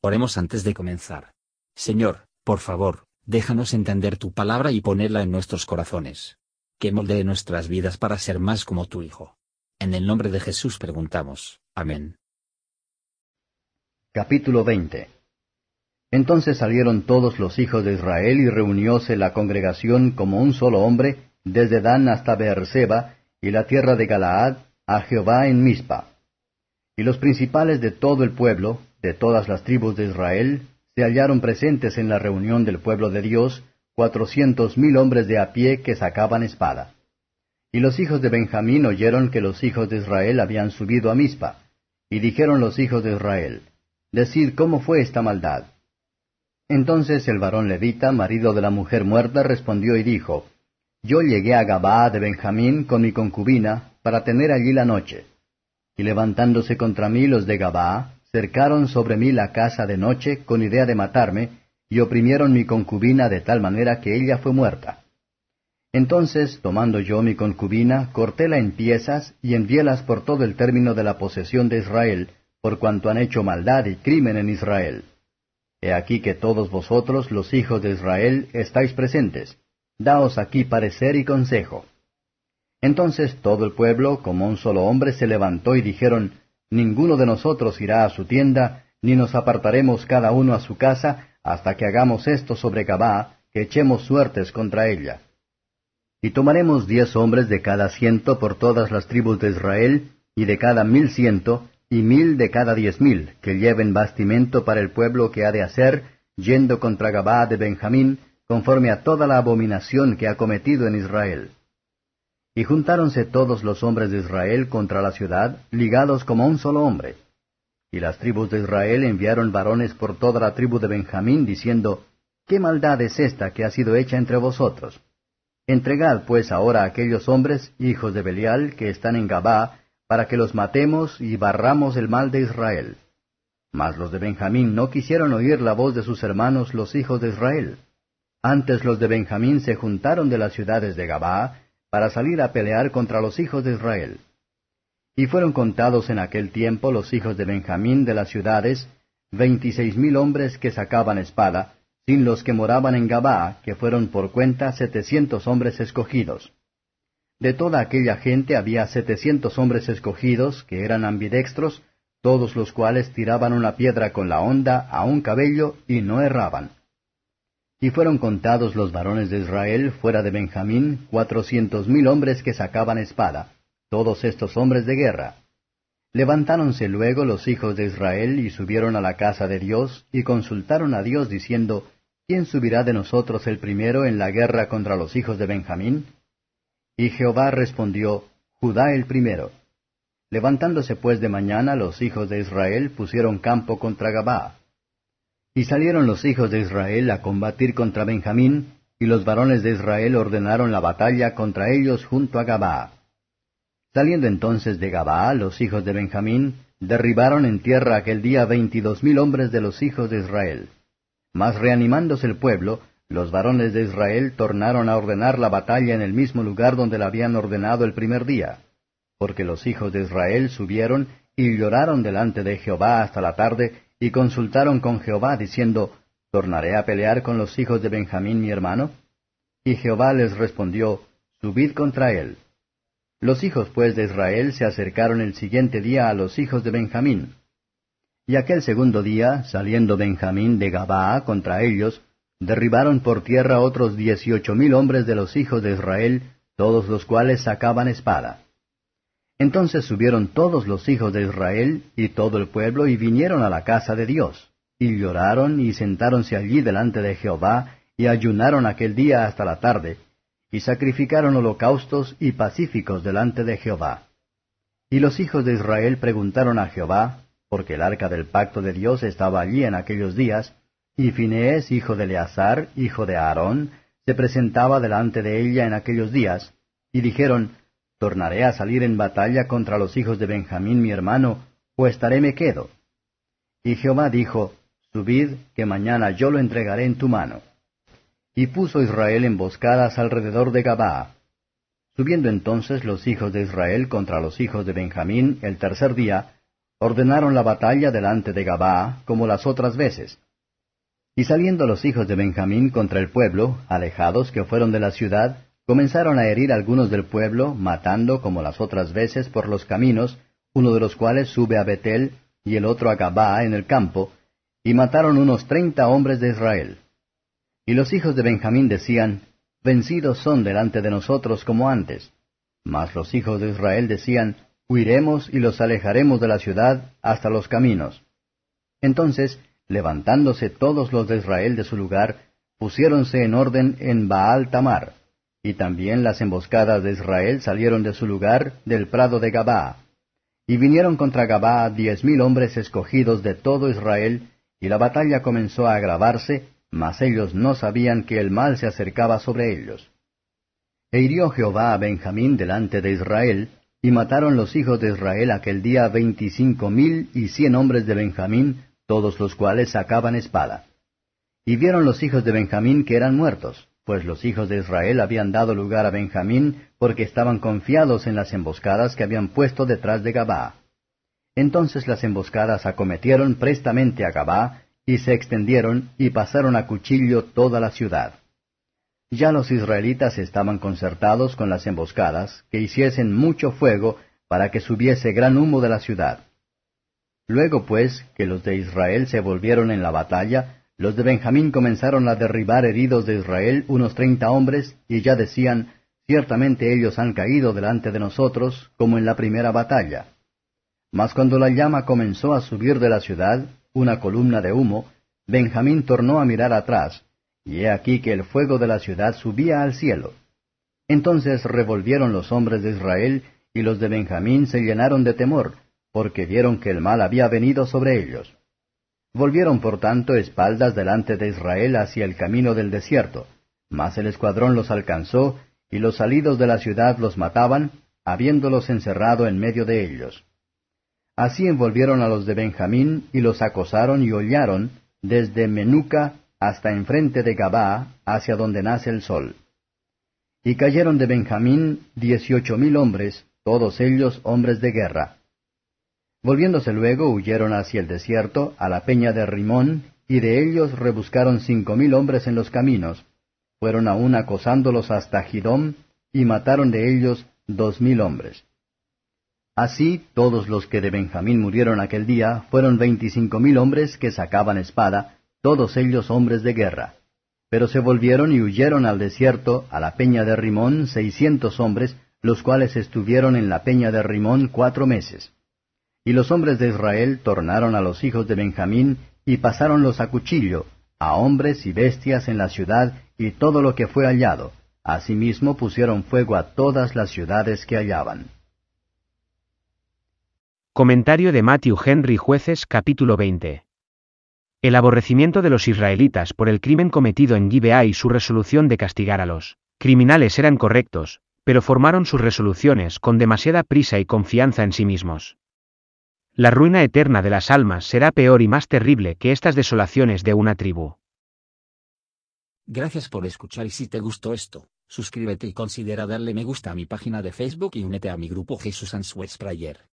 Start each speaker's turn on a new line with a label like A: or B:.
A: Oremos antes de comenzar. Señor, por favor, déjanos entender tu palabra y ponerla en nuestros corazones. Que moldee nuestras vidas para ser más como tu Hijo. En el nombre de Jesús preguntamos. Amén.
B: Capítulo 20 Entonces salieron todos los hijos de Israel y reunióse la congregación como un solo hombre, desde Dan hasta Beerseba, y la tierra de Galaad, a Jehová en Mizpa. Y los principales de todo el pueblo, de todas las tribus de Israel, se hallaron presentes en la reunión del pueblo de Dios, cuatrocientos mil hombres de a pie que sacaban espada. Y los hijos de Benjamín oyeron que los hijos de Israel habían subido a Mizpa, y dijeron los hijos de Israel, Decid cómo fue esta maldad. Entonces el varón levita, marido de la mujer muerta, respondió y dijo, Yo llegué a Gabaa de Benjamín con mi concubina, para tener allí la noche. Y levantándose contra mí los de Gabaa, cercaron sobre mí la casa de noche con idea de matarme, y oprimieron mi concubina de tal manera que ella fue muerta. Entonces, tomando yo mi concubina, cortéla en piezas y enviélas por todo el término de la posesión de Israel, por cuanto han hecho maldad y crimen en Israel. He aquí que todos vosotros, los hijos de Israel, estáis presentes. Daos aquí parecer y consejo. Entonces todo el pueblo, como un solo hombre, se levantó y dijeron, Ninguno de nosotros irá a su tienda, ni nos apartaremos cada uno a su casa, hasta que hagamos esto sobre Gabá, que echemos suertes contra ella. Y tomaremos diez hombres de cada ciento por todas las tribus de Israel, y de cada mil ciento, y mil de cada diez mil, que lleven bastimento para el pueblo que ha de hacer, yendo contra Gabá de Benjamín, conforme a toda la abominación que ha cometido en Israel. Y juntáronse todos los hombres de Israel contra la ciudad, ligados como un solo hombre. Y las tribus de Israel enviaron varones por toda la tribu de Benjamín, diciendo, ¿Qué maldad es esta que ha sido hecha entre vosotros? Entregad pues ahora a aquellos hombres, hijos de Belial, que están en Gabá, para que los matemos y barramos el mal de Israel. Mas los de Benjamín no quisieron oír la voz de sus hermanos los hijos de Israel. Antes los de Benjamín se juntaron de las ciudades de Gabá, para salir a pelear contra los hijos de Israel. Y fueron contados en aquel tiempo los hijos de Benjamín de las ciudades, veintiséis mil hombres que sacaban espada, sin los que moraban en Gabaa, que fueron por cuenta setecientos hombres escogidos. De toda aquella gente había setecientos hombres escogidos, que eran ambidextros, todos los cuales tiraban una piedra con la honda a un cabello y no erraban. Y fueron contados los varones de Israel fuera de Benjamín cuatrocientos mil hombres que sacaban espada, todos estos hombres de guerra. Levantáronse luego los hijos de Israel y subieron a la casa de Dios y consultaron a Dios diciendo, ¿quién subirá de nosotros el primero en la guerra contra los hijos de Benjamín? Y Jehová respondió, Judá el primero. Levantándose pues de mañana los hijos de Israel pusieron campo contra Gabá. Y salieron los hijos de Israel a combatir contra Benjamín, y los varones de Israel ordenaron la batalla contra ellos junto a Gabaa. Saliendo entonces de Gabaa los hijos de Benjamín, derribaron en tierra aquel día veintidós mil hombres de los hijos de Israel. Mas reanimándose el pueblo, los varones de Israel tornaron a ordenar la batalla en el mismo lugar donde la habían ordenado el primer día. Porque los hijos de Israel subieron y lloraron delante de Jehová hasta la tarde, y consultaron con Jehová, diciendo, ¿Tornaré a pelear con los hijos de Benjamín mi hermano? Y Jehová les respondió, Subid contra él. Los hijos pues de Israel se acercaron el siguiente día a los hijos de Benjamín. Y aquel segundo día, saliendo Benjamín de Gabaa contra ellos, derribaron por tierra otros dieciocho mil hombres de los hijos de Israel, todos los cuales sacaban espada. Entonces subieron todos los hijos de Israel y todo el pueblo y vinieron a la casa de Dios, y lloraron y sentáronse allí delante de Jehová, y ayunaron aquel día hasta la tarde, y sacrificaron holocaustos y pacíficos delante de Jehová. Y los hijos de Israel preguntaron a Jehová, porque el arca del pacto de Dios estaba allí en aquellos días, y Finees, hijo de Eleazar, hijo de Aarón, se presentaba delante de ella en aquellos días, y dijeron, ¿Tornaré a salir en batalla contra los hijos de Benjamín mi hermano, o estaré me quedo? Y Jehová dijo, Subid, que mañana yo lo entregaré en tu mano. Y puso Israel emboscadas alrededor de Gabaa. Subiendo entonces los hijos de Israel contra los hijos de Benjamín el tercer día, ordenaron la batalla delante de Gabaa, como las otras veces. Y saliendo los hijos de Benjamín contra el pueblo, alejados que fueron de la ciudad, comenzaron a herir algunos del pueblo, matando como las otras veces por los caminos, uno de los cuales sube a Betel y el otro a Gabaa en el campo, y mataron unos treinta hombres de Israel. Y los hijos de Benjamín decían, Vencidos son delante de nosotros como antes. Mas los hijos de Israel decían, Huiremos y los alejaremos de la ciudad hasta los caminos. Entonces, levantándose todos los de Israel de su lugar, pusiéronse en orden en Baal Tamar, y también las emboscadas de Israel salieron de su lugar del prado de Gabaa. Y vinieron contra Gabaa diez mil hombres escogidos de todo Israel, y la batalla comenzó a agravarse, mas ellos no sabían que el mal se acercaba sobre ellos. E hirió Jehová a Benjamín delante de Israel, y mataron los hijos de Israel aquel día veinticinco mil y cien hombres de Benjamín, todos los cuales sacaban espada. Y vieron los hijos de Benjamín que eran muertos, pues los hijos de Israel habían dado lugar a Benjamín, porque estaban confiados en las emboscadas que habían puesto detrás de Gabá. Entonces las emboscadas acometieron prestamente a Gabá, y se extendieron y pasaron a cuchillo toda la ciudad. Ya los israelitas estaban concertados con las emboscadas, que hiciesen mucho fuego, para que subiese gran humo de la ciudad. Luego pues que los de Israel se volvieron en la batalla, los de Benjamín comenzaron a derribar heridos de Israel unos treinta hombres, y ya decían, ciertamente ellos han caído delante de nosotros, como en la primera batalla. Mas cuando la llama comenzó a subir de la ciudad, una columna de humo, Benjamín tornó a mirar atrás, y he aquí que el fuego de la ciudad subía al cielo. Entonces revolvieron los hombres de Israel, y los de Benjamín se llenaron de temor, porque vieron que el mal había venido sobre ellos. Volvieron por tanto espaldas delante de Israel hacia el camino del desierto, mas el escuadrón los alcanzó, y los salidos de la ciudad los mataban, habiéndolos encerrado en medio de ellos. Así envolvieron a los de Benjamín, y los acosaron y hollaron, desde Menuca hasta enfrente de Gabá, hacia donde nace el sol. Y cayeron de Benjamín dieciocho mil hombres, todos ellos hombres de guerra. Volviéndose luego huyeron hacia el desierto, a la peña de Rimón, y de ellos rebuscaron cinco mil hombres en los caminos. Fueron aún acosándolos hasta Gidom, y mataron de ellos dos mil hombres. Así, todos los que de Benjamín murieron aquel día fueron veinticinco mil hombres que sacaban espada, todos ellos hombres de guerra. Pero se volvieron y huyeron al desierto, a la peña de Rimón, seiscientos hombres, los cuales estuvieron en la peña de Rimón cuatro meses. Y los hombres de Israel tornaron a los hijos de Benjamín, y pasáronlos a cuchillo, a hombres y bestias en la ciudad, y todo lo que fue hallado. Asimismo pusieron fuego a todas las ciudades que hallaban.
C: Comentario de Matthew Henry Jueces capítulo 20 el aborrecimiento de los israelitas por el crimen cometido en Gibeá y su resolución de castigar a los criminales eran correctos, pero formaron sus resoluciones con demasiada prisa y confianza en sí mismos. La ruina eterna de las almas será peor y más terrible que estas desolaciones de una tribu.
A: Gracias por escuchar y si te gustó esto, suscríbete y considera darle me gusta a mi página de Facebook y únete a mi grupo Jesús Answers Prayer.